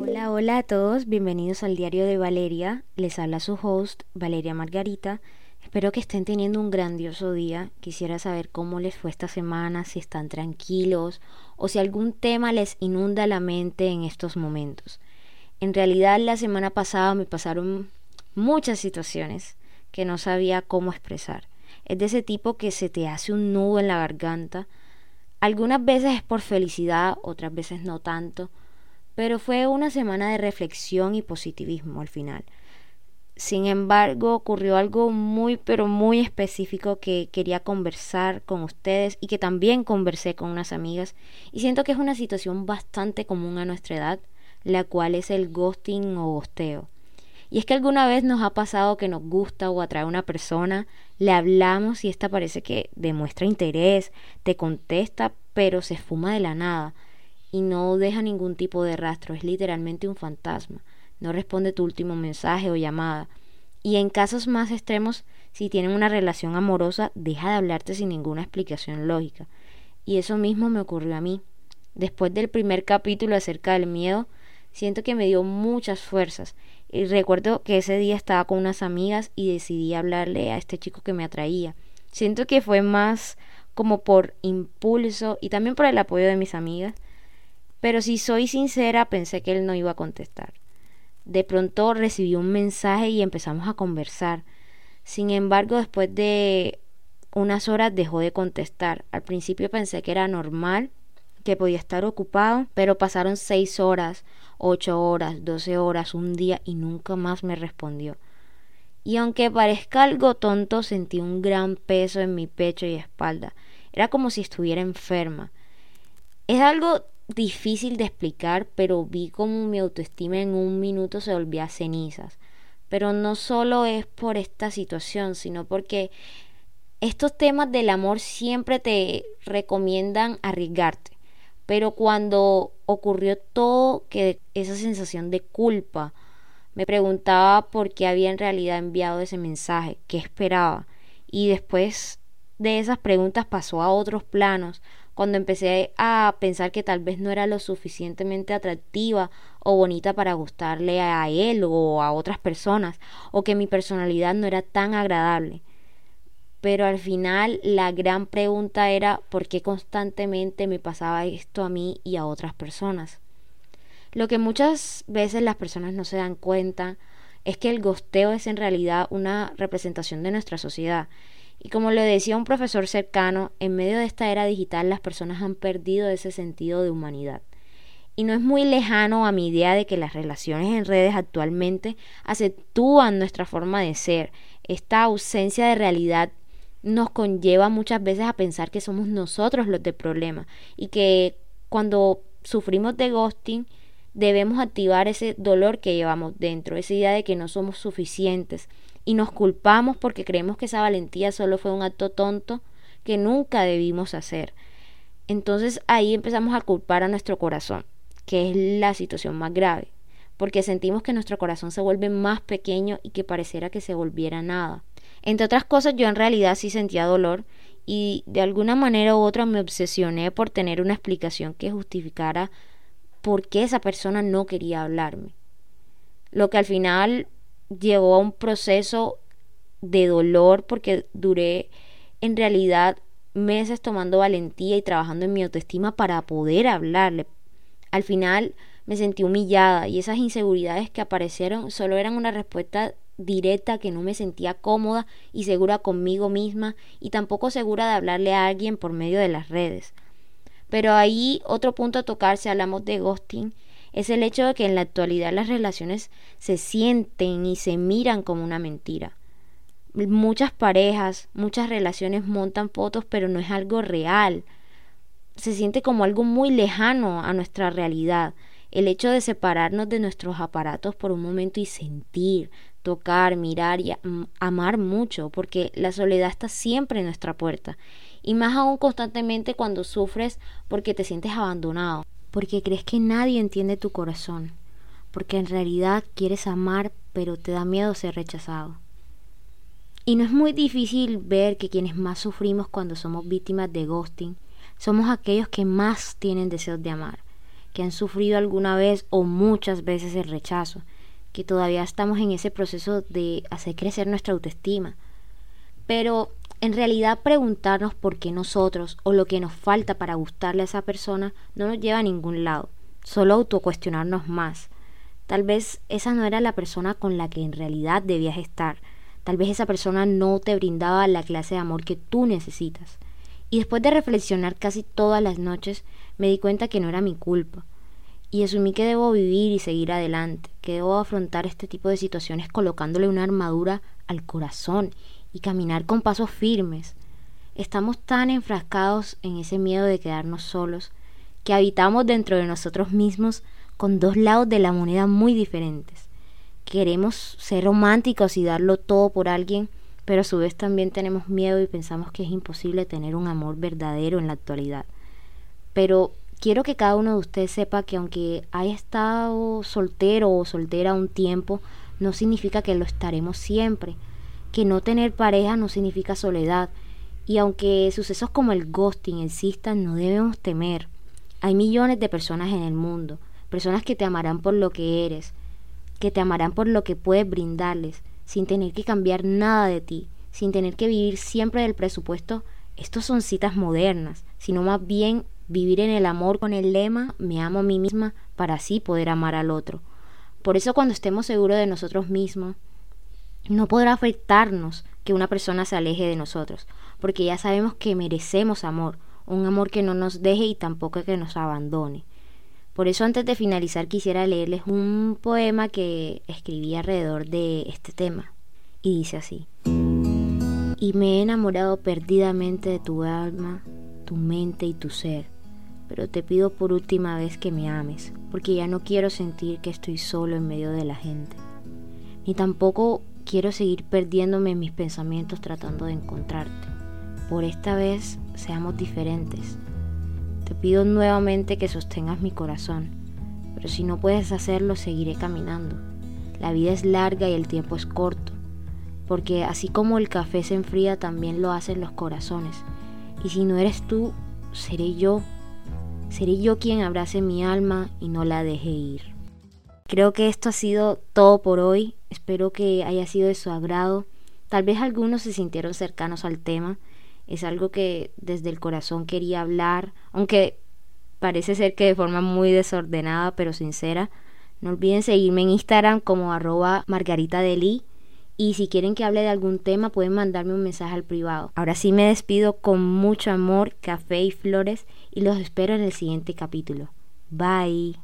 Hola, hola a todos, bienvenidos al diario de Valeria. Les habla su host, Valeria Margarita. Espero que estén teniendo un grandioso día. Quisiera saber cómo les fue esta semana, si están tranquilos o si algún tema les inunda la mente en estos momentos. En realidad la semana pasada me pasaron muchas situaciones que no sabía cómo expresar. Es de ese tipo que se te hace un nudo en la garganta. Algunas veces es por felicidad, otras veces no tanto, pero fue una semana de reflexión y positivismo al final. Sin embargo, ocurrió algo muy, pero muy específico que quería conversar con ustedes y que también conversé con unas amigas y siento que es una situación bastante común a nuestra edad, la cual es el ghosting o gosteo. Y es que alguna vez nos ha pasado que nos gusta o atrae una persona, le hablamos y esta parece que demuestra interés, te contesta, pero se esfuma de la nada y no deja ningún tipo de rastro, es literalmente un fantasma. No responde tu último mensaje o llamada. Y en casos más extremos, si tienen una relación amorosa, deja de hablarte sin ninguna explicación lógica. Y eso mismo me ocurrió a mí. Después del primer capítulo acerca del miedo, siento que me dio muchas fuerzas. Y recuerdo que ese día estaba con unas amigas y decidí hablarle a este chico que me atraía. Siento que fue más como por impulso y también por el apoyo de mis amigas. Pero si soy sincera, pensé que él no iba a contestar. De pronto recibí un mensaje y empezamos a conversar. Sin embargo, después de unas horas dejó de contestar. Al principio pensé que era normal, que podía estar ocupado, pero pasaron seis horas, ocho horas, doce horas, un día y nunca más me respondió. Y aunque parezca algo tonto, sentí un gran peso en mi pecho y espalda. Era como si estuviera enferma. Es algo difícil de explicar, pero vi como mi autoestima en un minuto se volvía a cenizas. Pero no solo es por esta situación, sino porque estos temas del amor siempre te recomiendan arriesgarte. Pero cuando ocurrió todo, que esa sensación de culpa, me preguntaba por qué había en realidad enviado ese mensaje, qué esperaba. Y después de esas preguntas pasó a otros planos, cuando empecé a pensar que tal vez no era lo suficientemente atractiva o bonita para gustarle a él o a otras personas, o que mi personalidad no era tan agradable pero al final la gran pregunta era por qué constantemente me pasaba esto a mí y a otras personas. Lo que muchas veces las personas no se dan cuenta es que el gosteo es en realidad una representación de nuestra sociedad. Y como lo decía un profesor cercano, en medio de esta era digital las personas han perdido ese sentido de humanidad. Y no es muy lejano a mi idea de que las relaciones en redes actualmente acentúan nuestra forma de ser, esta ausencia de realidad nos conlleva muchas veces a pensar que somos nosotros los de problema y que cuando sufrimos de ghosting debemos activar ese dolor que llevamos dentro, esa idea de que no somos suficientes y nos culpamos porque creemos que esa valentía solo fue un acto tonto que nunca debimos hacer. Entonces ahí empezamos a culpar a nuestro corazón, que es la situación más grave, porque sentimos que nuestro corazón se vuelve más pequeño y que pareciera que se volviera nada. Entre otras cosas, yo en realidad sí sentía dolor y de alguna manera u otra me obsesioné por tener una explicación que justificara por qué esa persona no quería hablarme. Lo que al final llevó a un proceso de dolor porque duré en realidad meses tomando valentía y trabajando en mi autoestima para poder hablarle. Al final me sentí humillada y esas inseguridades que aparecieron solo eran una respuesta directa que no me sentía cómoda y segura conmigo misma y tampoco segura de hablarle a alguien por medio de las redes. Pero ahí otro punto a tocar si hablamos de ghosting es el hecho de que en la actualidad las relaciones se sienten y se miran como una mentira. Muchas parejas, muchas relaciones montan fotos pero no es algo real. Se siente como algo muy lejano a nuestra realidad. El hecho de separarnos de nuestros aparatos por un momento y sentir, tocar, mirar y amar mucho, porque la soledad está siempre en nuestra puerta. Y más aún constantemente cuando sufres porque te sientes abandonado, porque crees que nadie entiende tu corazón, porque en realidad quieres amar pero te da miedo ser rechazado. Y no es muy difícil ver que quienes más sufrimos cuando somos víctimas de ghosting somos aquellos que más tienen deseos de amar, que han sufrido alguna vez o muchas veces el rechazo, que todavía estamos en ese proceso de hacer crecer nuestra autoestima. Pero en realidad preguntarnos por qué nosotros o lo que nos falta para gustarle a esa persona no nos lleva a ningún lado, solo autocuestionarnos más. Tal vez esa no era la persona con la que en realidad debías estar. Tal vez esa persona no te brindaba la clase de amor que tú necesitas. Y después de reflexionar casi todas las noches, me di cuenta que no era mi culpa. Y asumí que debo vivir y seguir adelante, que debo afrontar este tipo de situaciones colocándole una armadura al corazón y caminar con pasos firmes. Estamos tan enfrascados en ese miedo de quedarnos solos que habitamos dentro de nosotros mismos con dos lados de la moneda muy diferentes. Queremos ser románticos y darlo todo por alguien, pero a su vez también tenemos miedo y pensamos que es imposible tener un amor verdadero en la actualidad. Pero quiero que cada uno de ustedes sepa que aunque haya estado soltero o soltera un tiempo, no significa que lo estaremos siempre que no tener pareja no significa soledad. Y aunque sucesos como el ghosting existan, no debemos temer. Hay millones de personas en el mundo, personas que te amarán por lo que eres, que te amarán por lo que puedes brindarles, sin tener que cambiar nada de ti, sin tener que vivir siempre del presupuesto. Estos son citas modernas, sino más bien vivir en el amor con el lema me amo a mí misma para así poder amar al otro. Por eso cuando estemos seguros de nosotros mismos, no podrá afectarnos que una persona se aleje de nosotros, porque ya sabemos que merecemos amor, un amor que no nos deje y tampoco que nos abandone. Por eso antes de finalizar quisiera leerles un poema que escribí alrededor de este tema. Y dice así. Y me he enamorado perdidamente de tu alma, tu mente y tu ser. Pero te pido por última vez que me ames, porque ya no quiero sentir que estoy solo en medio de la gente. Ni tampoco quiero seguir perdiéndome en mis pensamientos tratando de encontrarte. Por esta vez seamos diferentes. Te pido nuevamente que sostengas mi corazón, pero si no puedes hacerlo seguiré caminando. La vida es larga y el tiempo es corto, porque así como el café se enfría también lo hacen los corazones. Y si no eres tú, seré yo. Seré yo quien abrace mi alma y no la deje ir. Creo que esto ha sido todo por hoy. Espero que haya sido de su agrado. Tal vez algunos se sintieron cercanos al tema. Es algo que desde el corazón quería hablar, aunque parece ser que de forma muy desordenada pero sincera. No olviden seguirme en Instagram como arroba margarita y si quieren que hable de algún tema pueden mandarme un mensaje al privado. Ahora sí me despido con mucho amor, café y flores y los espero en el siguiente capítulo. Bye.